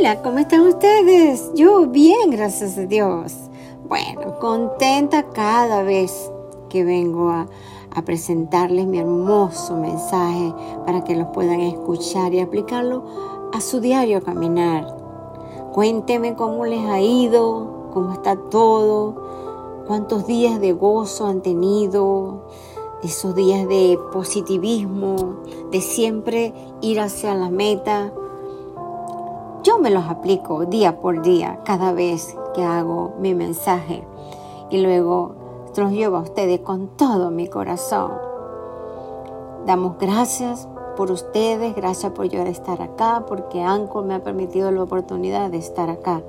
Hola, ¿cómo están ustedes? Yo bien, gracias a Dios. Bueno, contenta cada vez que vengo a, presentarles mi hermoso mensaje para que lo puedan escuchar y aplicarlo a su diario caminar. Cuénteme cómo les ha ido, cómo está todo, cuántos días de gozo han tenido, esos días de positivismo, de siempre ir hacia la meta. Yo me los aplico día por día, cada vez que hago mi mensaje y luego los llevo a ustedes con todo mi corazón. Damos gracias por ustedes, gracias por yo estar acá, porque Anco me ha permitido la oportunidad de estar acá.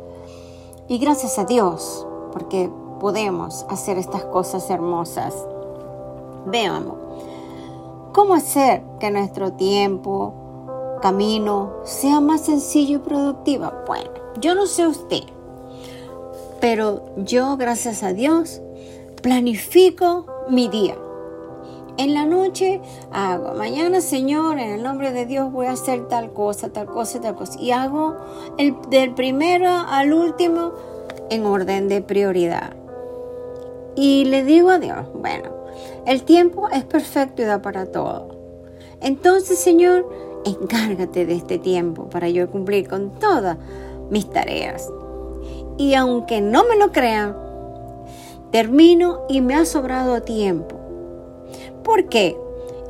Y gracias a Dios, porque podemos hacer estas cosas hermosas. Veamos, ¿cómo hacer que nuestro tiempo, camino, sea más sencillo y productivo? Bueno, yo no sé usted, pero yo, gracias a Dios, planifico mi día. En la noche hago, mañana Señor, en el nombre de Dios voy a hacer tal cosa, tal cosa, tal cosa. Y hago el, del primero al último en orden de prioridad. Y le digo a Dios, bueno, el tiempo es perfecto y da para todo. Entonces, Señor, encárgate de este tiempo para yo cumplir con todas mis tareas. Y aunque no me lo crean, termino y me ha sobrado tiempo. ¿Por qué?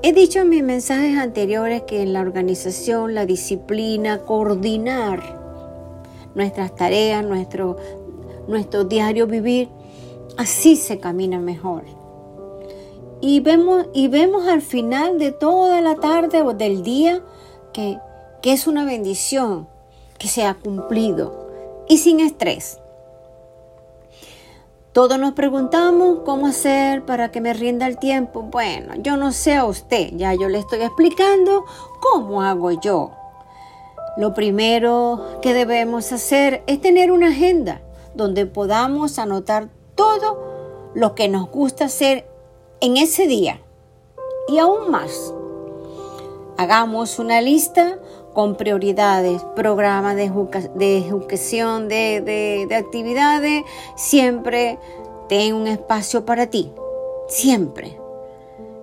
He dicho en mis mensajes anteriores que en la organización, la disciplina, coordinar nuestras tareas, nuestro, nuestro diario vivir, así se camina mejor. Y vemos, y vemos al final de toda la tarde o del día que, que es una bendición que se ha cumplido y sin estrés. Todos nos preguntamos cómo hacer para que me rinda el tiempo. Bueno, yo no sé a usted, ya yo le estoy explicando cómo hago yo. Lo primero que debemos hacer es tener una agenda donde podamos anotar todo lo que nos gusta hacer en ese día y aún más. Hagamos una lista con prioridades, programas de, educación, de, de actividades, siempre ten un espacio para ti, siempre.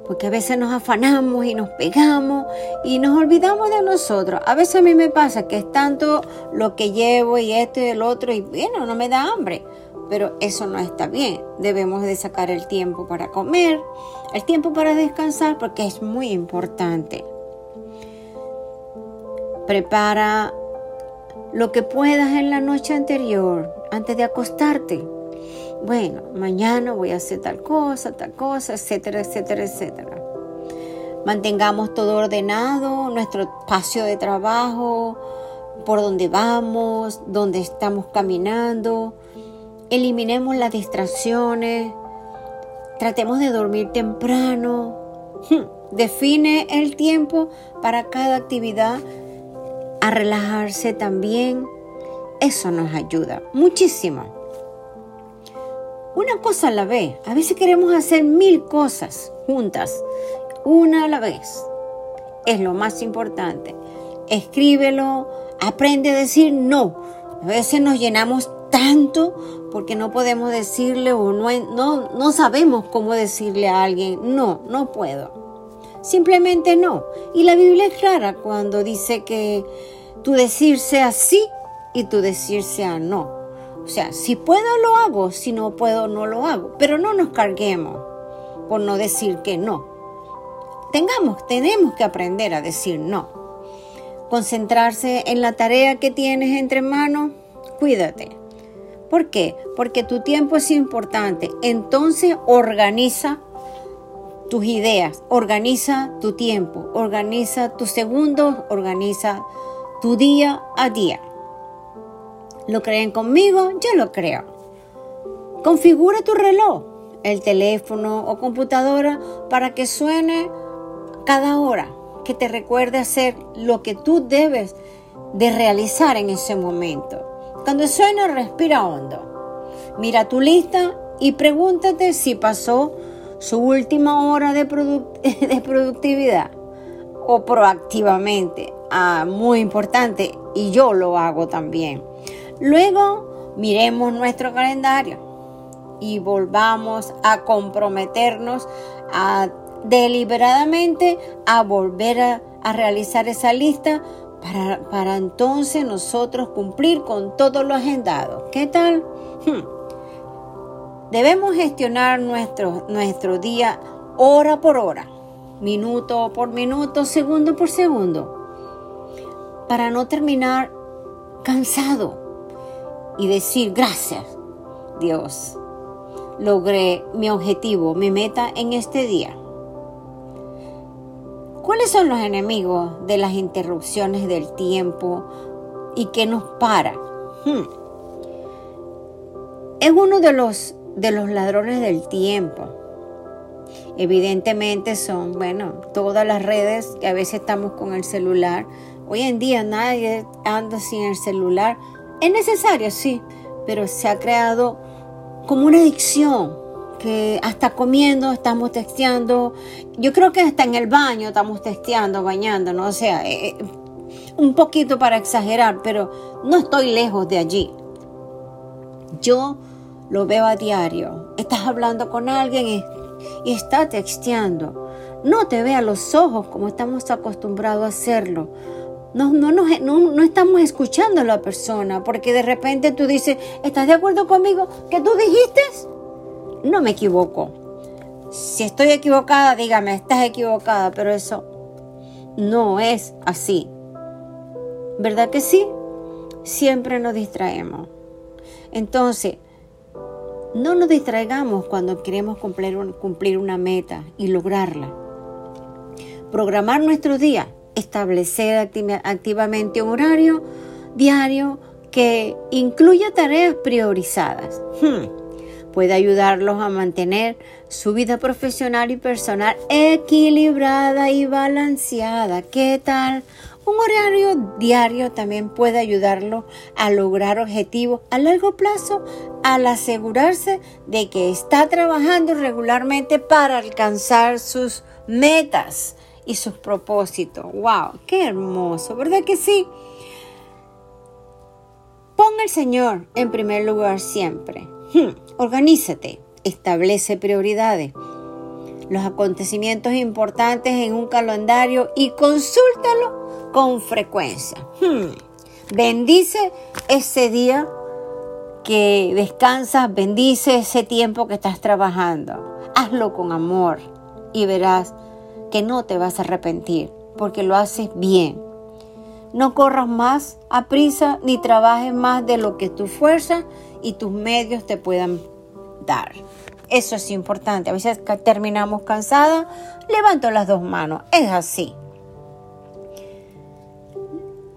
Porque a veces nos afanamos y nos pegamos y nos olvidamos de nosotros. A veces a mí me pasa que es tanto lo que llevo y esto y el otro y bueno, no me da hambre pero eso no está bien. Debemos de sacar el tiempo para comer, el tiempo para descansar, porque es muy importante. Prepara lo que puedas en la noche anterior, antes de acostarte. Bueno, mañana voy a hacer tal cosa, tal cosa, etcétera, etcétera, etcétera. Mantengamos todo ordenado, nuestro espacio de trabajo, por donde vamos, donde estamos caminando Eliminemos las distracciones. Tratemos de dormir temprano. Hmm, define el tiempo para cada actividad. A relajarse también. Eso nos ayuda muchísimo. Una cosa a la vez. A veces queremos hacer mil cosas juntas. Una a la vez. Es lo más importante. Escríbelo. Aprende a decir no. A veces nos llenamos tanto porque no podemos decirle o no, no, no sabemos cómo decirle a alguien, no, no puedo. Simplemente no. Y la Biblia es clara cuando dice que tu decir sea sí y tu decir sea no. O sea, si puedo lo hago, si no puedo no lo hago. Pero no nos carguemos por no decir que no. Tengamos, tenemos que aprender a decir no. Concentrarse en la tarea que tienes entre manos, cuídate ¿Por qué? Porque tu tiempo es importante. Entonces organiza tus ideas, organiza tu tiempo, organiza tus segundos, organiza tu día a día. ¿Lo creen conmigo? Yo lo creo. Configura tu reloj, el teléfono o computadora para que suene cada hora, que te recuerde hacer lo que tú debes de realizar en ese momento. Cuando suena, respira hondo. Mira tu lista y pregúntate si pasó su última hora de, de productividad o proactivamente ah, muy importante y yo lo hago también. Luego miremos nuestro calendario y volvamos a comprometernos a deliberadamente a volver a, realizar esa lista para, entonces nosotros cumplir con todo lo agendado. ¿Qué tal? Hmm. Debemos gestionar nuestro, nuestro día hora por hora, minuto por minuto, segundo por segundo, para no terminar cansado y decir gracias, Dios. Logré mi objetivo, mi meta en este día. ¿Cuáles son los enemigos de las interrupciones del tiempo y qué nos para? Hmm. Es uno de los, de los ladrones del tiempo. Evidentemente son, bueno, todas las redes que a veces estamos con el celular. Hoy en día nadie anda sin el celular. Es necesario, sí, pero se ha creado como una adicción que hasta comiendo estamos texteando. Yo creo que hasta en el baño estamos texteando, bañándonos. O sea, eh, eh, un poquito para exagerar, pero no estoy lejos de allí. Yo lo veo a diario. Estás hablando con alguien y, está texteando. No te ve a los ojos como estamos acostumbrados a hacerlo. No, no, no, no, estamos escuchando a la persona porque de repente tú dices, ¿estás de acuerdo conmigo? ¿Qué tú dijiste? No me equivoco. Si estoy equivocada, dígame, estás equivocada, pero eso no es así. ¿Verdad que sí? Siempre nos distraemos. Entonces, no nos distraigamos cuando queremos cumplir, cumplir una meta y lograrla. Programar nuestro día, establecer activamente un horario diario que incluya tareas priorizadas. Hmm puede ayudarlos a mantener su vida profesional y personal equilibrada y balanceada. ¿Qué tal? Un horario diario también puede ayudarlo a lograr objetivos a largo plazo al asegurarse de que está trabajando regularmente para alcanzar sus metas y sus propósitos. ¡Wow! ¡Qué hermoso! ¿Verdad que sí? Ponga al Señor en primer lugar siempre. Hmm, organízate, establece prioridades, los acontecimientos importantes en un calendario y consúltalo con frecuencia. Hmm, bendice ese día que descansas, bendice ese tiempo que estás trabajando. Hazlo con amor y verás que no te vas a arrepentir porque lo haces bien. No corras más a prisa ni trabajes más de lo que tu fuerza y tus medios te puedan dar. Eso es importante. A veces terminamos cansadas, levanto las dos manos. Es así.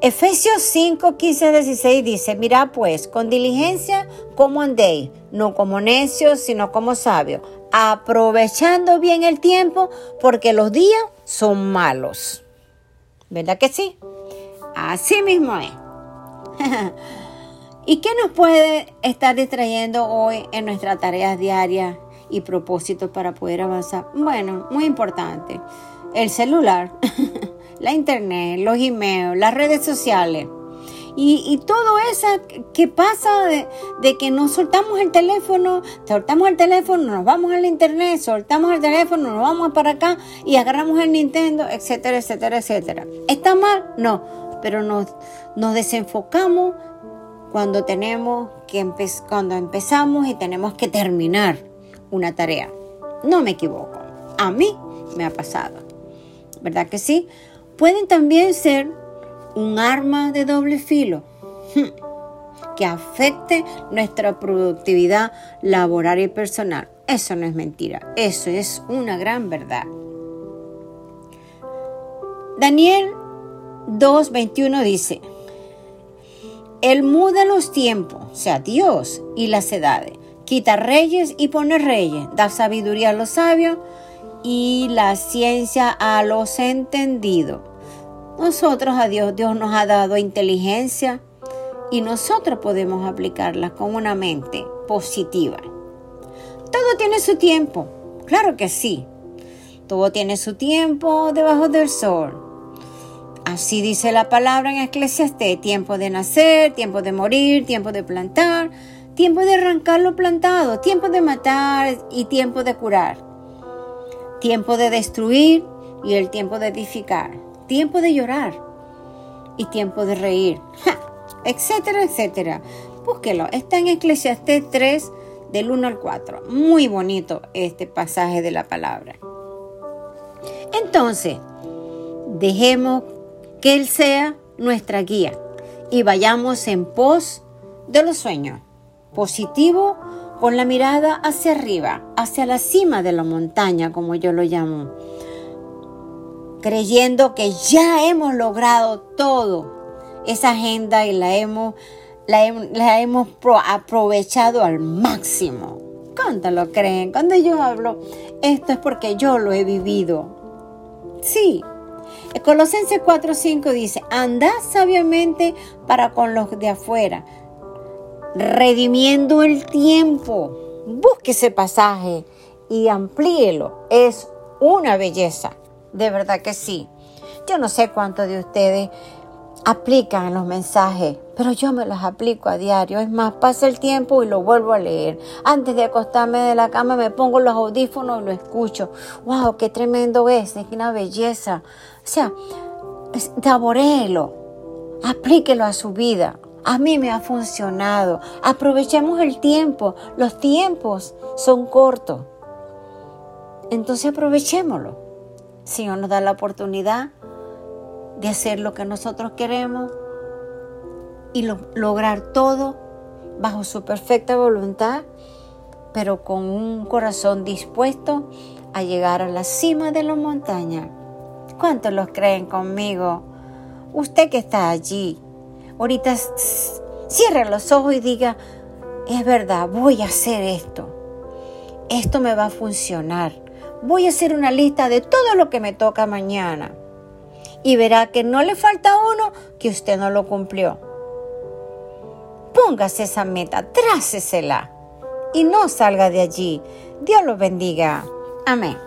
Efesios 5, 15, 16 dice, mira pues, con diligencia como andéis, no como necios, sino como sabios, aprovechando bien el tiempo, porque los días son malos. ¿Verdad que sí? Así mismo es. ¿Y qué nos puede estar distrayendo hoy en nuestras tareas diarias y propósitos para poder avanzar? Bueno, muy importante. El celular, la internet, los emails, las redes sociales. Y, todo eso que pasa de, que nos soltamos el teléfono, soltamos el teléfono, nos vamos al internet, soltamos el teléfono, nos vamos para acá y agarramos el Nintendo, etcétera, etcétera, etcétera. ¿Está mal? No, pero nos, desenfocamos cuando tenemos que cuando empezamos y tenemos que terminar una tarea. No me equivoco. A mí me ha pasado. ¿Verdad que sí? Pueden también ser un arma de doble filo que afecte nuestra productividad laboral y personal. Eso no es mentira, eso es una gran verdad. Daniel 2.21 dice, él muda los tiempos, o sea, Dios y las edades. Quita reyes y pone reyes. Da sabiduría a los sabios y la ciencia a los entendidos. Nosotros a Dios, Dios nos ha dado inteligencia y nosotros podemos aplicarla con una mente positiva. Todo tiene su tiempo, claro que sí. Todo tiene su tiempo debajo del sol. Así dice la palabra en Eclesiastés, tiempo de nacer, tiempo de morir, tiempo de plantar, tiempo de arrancar lo plantado, tiempo de matar y tiempo de curar, tiempo de destruir y el tiempo de edificar, tiempo de llorar y tiempo de reír, etcétera, etcétera. Búsquelo, está en Eclesiastés 3 del 1 al 4. Muy bonito este pasaje de la palabra. Entonces, dejemos que Él sea nuestra guía y vayamos en pos de los sueños. Positivo con la mirada hacia arriba, hacia la cima de la montaña, como yo lo llamo. Creyendo que ya hemos logrado todo esa agenda y la hemos, la, hemos aprovechado al máximo. ¿Cuánto lo creen? Cuando yo hablo, esto es porque yo lo he vivido. Sí, Colosenses 4:5 dice, andad sabiamente para con los de afuera, redimiendo el tiempo. Busque ese pasaje y amplíelo. Es una belleza, de verdad que sí. Yo no sé cuántos de ustedes aplican los mensajes, pero yo me los aplico a diario. Es más, pasa el tiempo y lo vuelvo a leer. Antes de acostarme de la cama me pongo los audífonos y lo escucho. ¡Wow! ¡Qué tremendo es! Es una belleza. O sea, saboreelo, aplíquelo a su vida. A mí me ha funcionado. Aprovechemos el tiempo. Los tiempos son cortos. Entonces aprovechémoslo. Señor nos da la oportunidad de hacer lo que nosotros queremos y lograr todo bajo su perfecta voluntad, pero con un corazón dispuesto a llegar a la cima de la montaña. ¿Cuántos los creen conmigo? Usted que está allí, ahorita cierre los ojos y diga, es verdad, voy a hacer esto. Esto me va a funcionar. Voy a hacer una lista de todo lo que me toca mañana y verá que no le falta uno que usted no lo cumplió. Póngase esa meta, trácesela y no salga de allí. Dios lo bendiga. Amén.